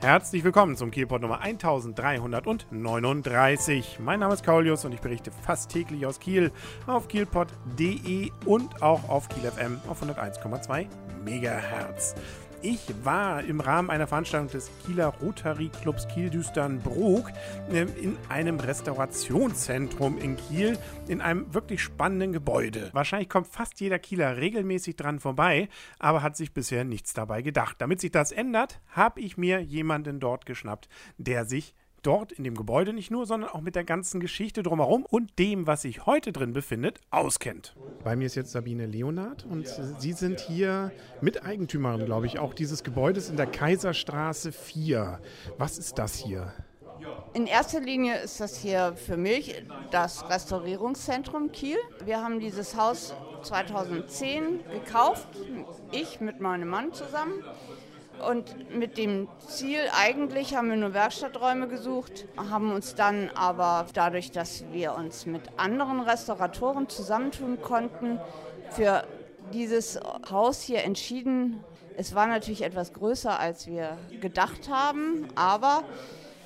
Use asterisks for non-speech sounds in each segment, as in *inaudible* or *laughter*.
Herzlich willkommen zum Kielpot Nummer 1339. Mein Name ist Kaulius und ich berichte fast täglich aus Kiel auf kielpot.de und auch auf Kiel FM auf 101,2 Megahertz. Ich war im Rahmen einer Veranstaltung des Kieler Rotary Clubs Kiel-Düstern-Brug ähm, in einem Restaurationszentrum in Kiel in einem wirklich spannenden Gebäude. Wahrscheinlich kommt fast jeder Kieler regelmäßig dran vorbei, aber hat sich bisher nichts dabei gedacht. Damit sich das ändert, habe ich mir jemanden dort geschnappt, der sich dort in dem Gebäude nicht nur, sondern auch mit der ganzen Geschichte drumherum und dem, was sich heute drin befindet, auskennt. Bei mir ist jetzt Sabine Leonard und Sie sind hier Miteigentümerin, glaube ich, auch dieses Gebäudes in der Kaiserstraße 4. Was ist das hier? In erster Linie ist das hier für mich das Restaurierungszentrum Kiel. Wir haben dieses Haus 2010 gekauft, ich mit meinem Mann zusammen. Und mit dem Ziel, eigentlich haben wir nur Werkstatträume gesucht, haben uns dann aber dadurch, dass wir uns mit anderen Restauratoren zusammentun konnten, für dieses Haus hier entschieden. Es war natürlich etwas größer, als wir gedacht haben, aber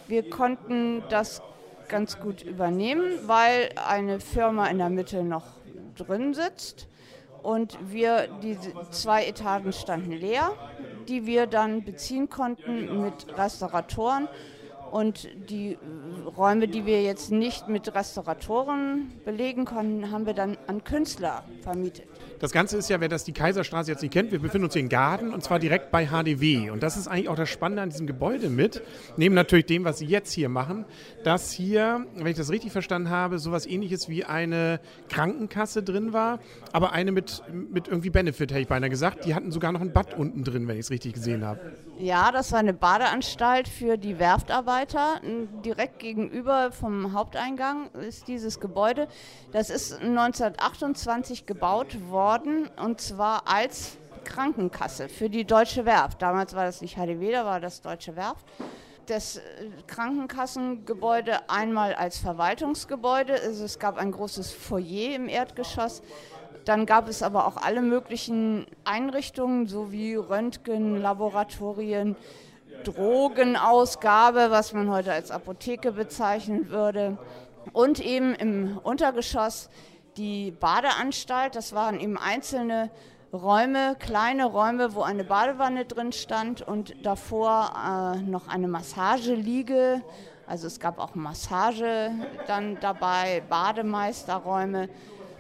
wir konnten das ganz gut übernehmen, weil eine Firma in der Mitte noch drin sitzt und wir, diese zwei Etagen standen leer, die wir dann beziehen konnten mit Restauratoren. Und die Räume, die wir jetzt nicht mit Restauratoren belegen konnten, haben wir dann an Künstler vermietet. Das Ganze ist ja, wer das die Kaiserstraße jetzt nicht kennt, wir befinden uns hier in Garden und zwar direkt bei HDW. Und das ist eigentlich auch das Spannende an diesem Gebäude mit, neben natürlich dem, was Sie jetzt hier machen, dass hier, wenn ich das richtig verstanden habe, sowas ähnliches wie eine Krankenkasse drin war, aber eine mit, mit irgendwie Benefit, hätte ich beinahe gesagt. Die hatten sogar noch ein Bad unten drin, wenn ich es richtig gesehen habe. Ja, das war eine Badeanstalt für die Werftarbeiter. Direkt gegenüber vom Haupteingang ist dieses Gebäude. Das ist 1928 gebaut worden worden und zwar als Krankenkasse für die Deutsche Werft. Damals war das nicht HDW, da war das Deutsche Werft. Das äh, Krankenkassengebäude einmal als Verwaltungsgebäude. Es gab ein großes Foyer im Erdgeschoss. Dann gab es aber auch alle möglichen Einrichtungen, sowie Röntgen, Laboratorien, Drogenausgabe, was man heute als Apotheke bezeichnen würde. Und eben im Untergeschoss die Badeanstalt. Das waren eben einzelne Räume, kleine Räume, wo eine Badewanne drin stand und davor äh, noch eine Massageliege. Also es gab auch Massage dann dabei, Bademeisterräume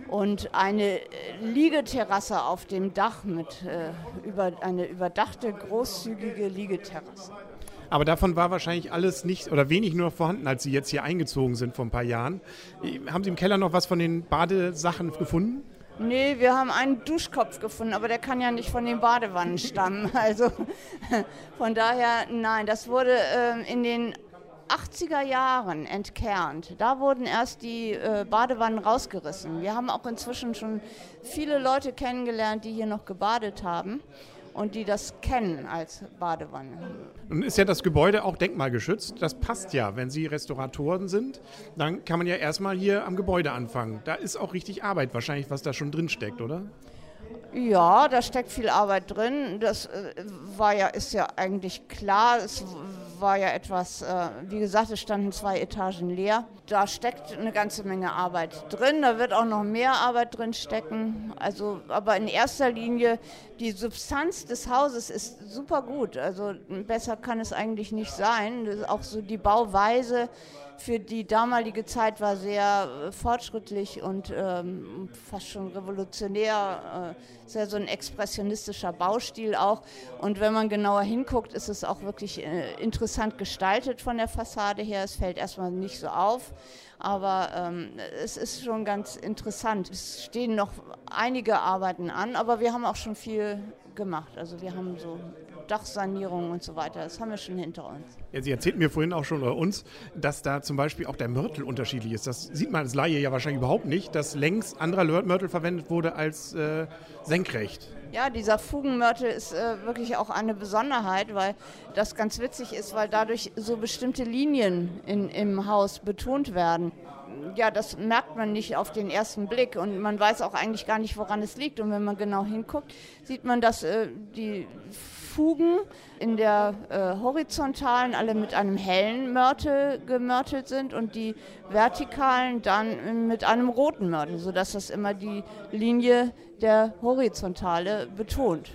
und eine Liegeterrasse auf dem Dach mit äh, über, eine überdachte großzügige Liegeterrasse. Aber davon war wahrscheinlich alles nicht oder wenig nur vorhanden, als Sie jetzt hier eingezogen sind vor ein paar Jahren. Haben Sie im Keller noch was von den Badesachen gefunden? Nee, wir haben einen Duschkopf gefunden, aber der kann ja nicht von den Badewannen stammen. *laughs* Also von daher, nein, das wurde äh, in den 80er Jahren entkernt. Da wurden erst die äh, Badewannen rausgerissen. Wir haben auch inzwischen schon viele Leute kennengelernt, die hier noch gebadet haben und die das kennen als Badewanne. Nun ist ja das Gebäude auch denkmalgeschützt. Das passt ja. Wenn Sie Restauratoren sind, dann kann man ja erstmal hier am Gebäude anfangen. Da ist auch richtig Arbeit wahrscheinlich, was da schon drin steckt, oder? Ja, da steckt viel Arbeit drin. Das äh, war ja, ist ja eigentlich klar. Es war ja etwas, äh, wie gesagt, es standen zwei Etagen leer. Da steckt eine ganze Menge Arbeit drin. Da wird auch noch mehr Arbeit drin stecken. Also, aber in erster Linie die Substanz des Hauses ist super gut. Also besser kann es eigentlich nicht sein. auch so die Bauweise für die damalige Zeit war sehr äh, fortschrittlich und ähm, fast schon revolutionär. Äh, sehr so ein expressionistischer Baustil auch. Und wenn man genauer hinguckt, ist es auch wirklich äh, interessant gestaltet von der Fassade her. Es fällt erstmal nicht so auf. Aber ähm, es ist schon ganz interessant. Es stehen noch einige Arbeiten an, aber wir haben auch schon viel gemacht. Also wir haben so Dachsanierung und so weiter. Das haben wir schon hinter uns. Ja, Sie erzählten mir vorhin auch schon oder uns, dass da zum Beispiel auch der Mörtel unterschiedlich ist. Das sieht man als Laie ja wahrscheinlich überhaupt nicht, dass längs anderer Mörtel verwendet wurde als äh, senkrecht. Ja, dieser Fugenmörtel ist äh, wirklich auch eine Besonderheit, weil das ganz witzig ist, weil dadurch so bestimmte Linien in, im Haus betont werden ja, das merkt man nicht auf den ersten Blick und man weiß auch eigentlich gar nicht, woran es liegt. Und wenn man genau hinguckt, sieht man, dass äh, die Fugen in der äh, horizontalen alle mit einem hellen Mörtel gemörtelt sind und die vertikalen dann mit einem roten Mörtel, sodass das immer die Linie der Horizontale betont.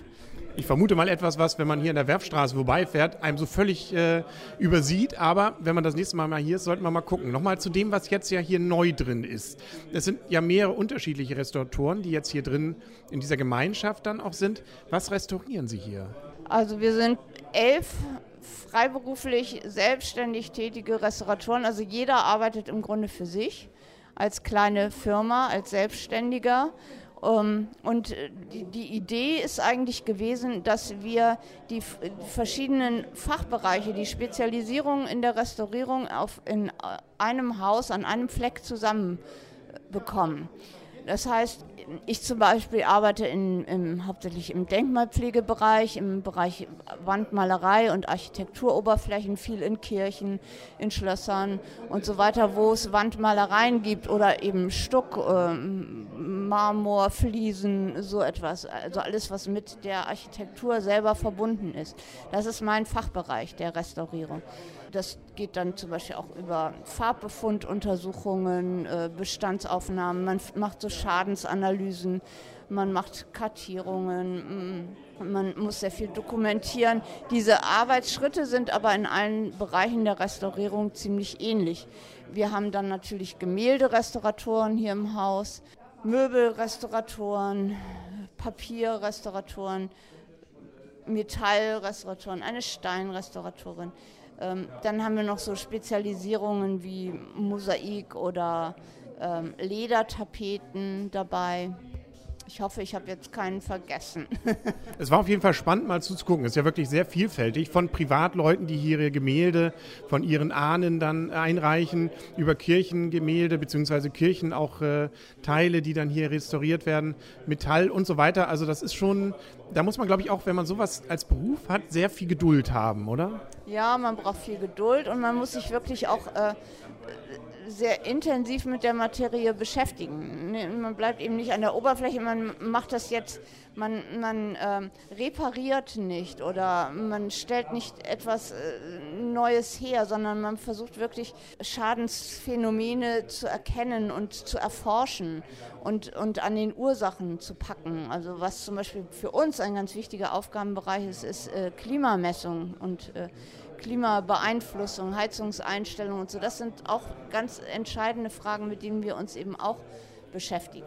Ich vermute mal etwas, was, wenn man hier in der Werfstraße vorbeifährt, einem so völlig äh, übersieht. Aber wenn man das nächste Mal mal hier ist, sollten wir mal gucken. Nochmal zu dem, was jetzt ja hier neu drin ist. Es sind ja mehrere unterschiedliche Restauratoren, die jetzt hier drin in dieser Gemeinschaft dann auch sind. Was restaurieren Sie hier? Also wir sind elf freiberuflich selbstständig tätige Restauratoren. Also jeder arbeitet im Grunde für sich als kleine Firma, als Selbstständiger. Ähm, und äh, die Idee ist eigentlich gewesen, dass wir die verschiedenen Fachbereiche, die Spezialisierung in der Restaurierung auf in äh, einem Haus, an einem Fleck zusammenbekommen. Das heißt, ich zum Beispiel arbeite in, im, hauptsächlich im Denkmalpflegebereich, im Bereich Wandmalerei und Architekturoberflächen, viel in Kirchen, in Schlössern und so weiter, wo es Wandmalereien gibt oder eben Stuck, äh, Marmor, Fliesen, so etwas. Also alles, was mit der Architektur selber verbunden ist. Das ist mein Fachbereich der Restaurierung. Das geht dann zum Beispiel auch über Farbbefunduntersuchungen, äh, Bestandsaufnahmen, man macht so Schadensanalysen, man macht Kartierungen, mm, man muss sehr viel dokumentieren. Diese Arbeitsschritte sind aber in allen Bereichen der Restaurierung ziemlich ähnlich. Wir haben dann natürlich Gemälderestauratoren hier im Haus, Möbelrestauratoren, Papierrestauratoren, Metallrestauratoren, eine Steinrestauratorin. Ähm, dann haben wir noch so Spezialisierungen wie Mosaik oder ähm, Ledertapeten dabei. Ich hoffe, ich habe jetzt keinen vergessen. *laughs* es war auf jeden Fall spannend, mal zuzugucken. Es ist ja wirklich sehr vielfältig. Von Privatleuten, die hier ihre Gemälde von ihren Ahnen dann einreichen, über Kirchengemälde bzw. Kirchen auch äh, Teile, die dann hier restauriert werden, Metall und so weiter. Also das ist schon, da muss man, glaube ich, auch, wenn man sowas als Beruf hat, sehr viel Geduld haben, oder? Ja, man braucht viel Geduld und man muss sich wirklich auch äh, sehr intensiv mit der Materie beschäftigen. Ne, man bleibt eben nicht an der Oberfläche, man macht das jetzt, man, man ähm, repariert nicht oder man stellt nicht etwas äh, Neues her, sondern man versucht wirklich Schadensphänomene zu erkennen und zu erforschen und, und an den Ursachen zu packen. Also was zum Beispiel für uns ein ganz wichtiger Aufgabenbereich ist, ist äh, Klimamessung und äh, Klimabeeinflussung, Heizungseinstellung und so. Das sind auch ganz entscheidende Fragen, mit denen wir uns eben auch beschäftigen.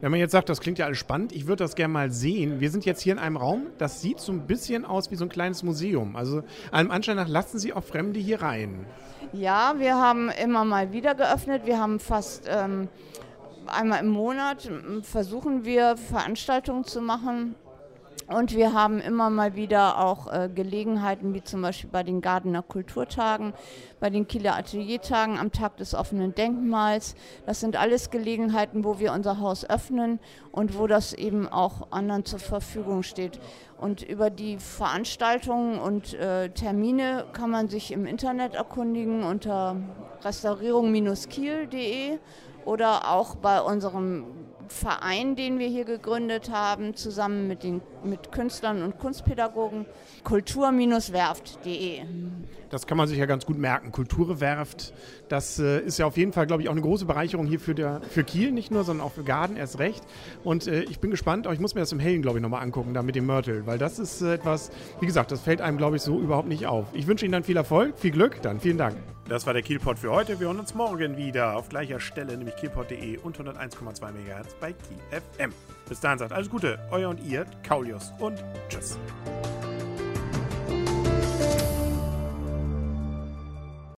Wenn man jetzt sagt, das klingt ja alles spannend, ich würde das gerne mal sehen. Wir sind jetzt hier in einem Raum, das sieht so ein bisschen aus wie so ein kleines Museum. Also allem Anschein nach lassen Sie auch Fremde hier rein. Ja, wir haben immer mal wieder geöffnet. Wir haben fast ähm, einmal im Monat versuchen wir Veranstaltungen zu machen und wir haben immer mal wieder auch äh, Gelegenheiten, wie zum Beispiel bei den Gardener Kulturtagen, bei den Kieler Ateliertagen am Tag des offenen Denkmals. Das sind alles Gelegenheiten, wo wir unser Haus öffnen und wo das eben auch anderen zur Verfügung steht. Und über die Veranstaltungen und äh, Termine kann man sich im Internet erkundigen unter restaurierung-kiel.de oder auch bei unserem Verein, den wir hier gegründet haben, zusammen mit, den, mit Künstlern und Kunstpädagogen, kultur-werft.de. Das kann man sich ja ganz gut merken. Kulturwerft, das äh, ist ja auf jeden Fall, glaube ich, auch eine große Bereicherung hier für, der, für Kiel, nicht nur, sondern auch für Garden erst recht. Und äh, ich bin gespannt, aber ich muss mir das im Hellen, glaube ich, nochmal angucken, da mit dem Mörtel, weil das ist äh, etwas, wie gesagt, das fällt einem, glaube ich, so überhaupt nicht auf. Ich wünsche Ihnen dann viel Erfolg, viel Glück, dann vielen Dank. Das war der Kielpot für heute. Wir hören uns morgen wieder auf gleicher Stelle, nämlich kielpot.de und 101,2 MHz bei Kiel FM. Bis dahin sagt alles Gute, euer und ihr, Kaulius und tschüss.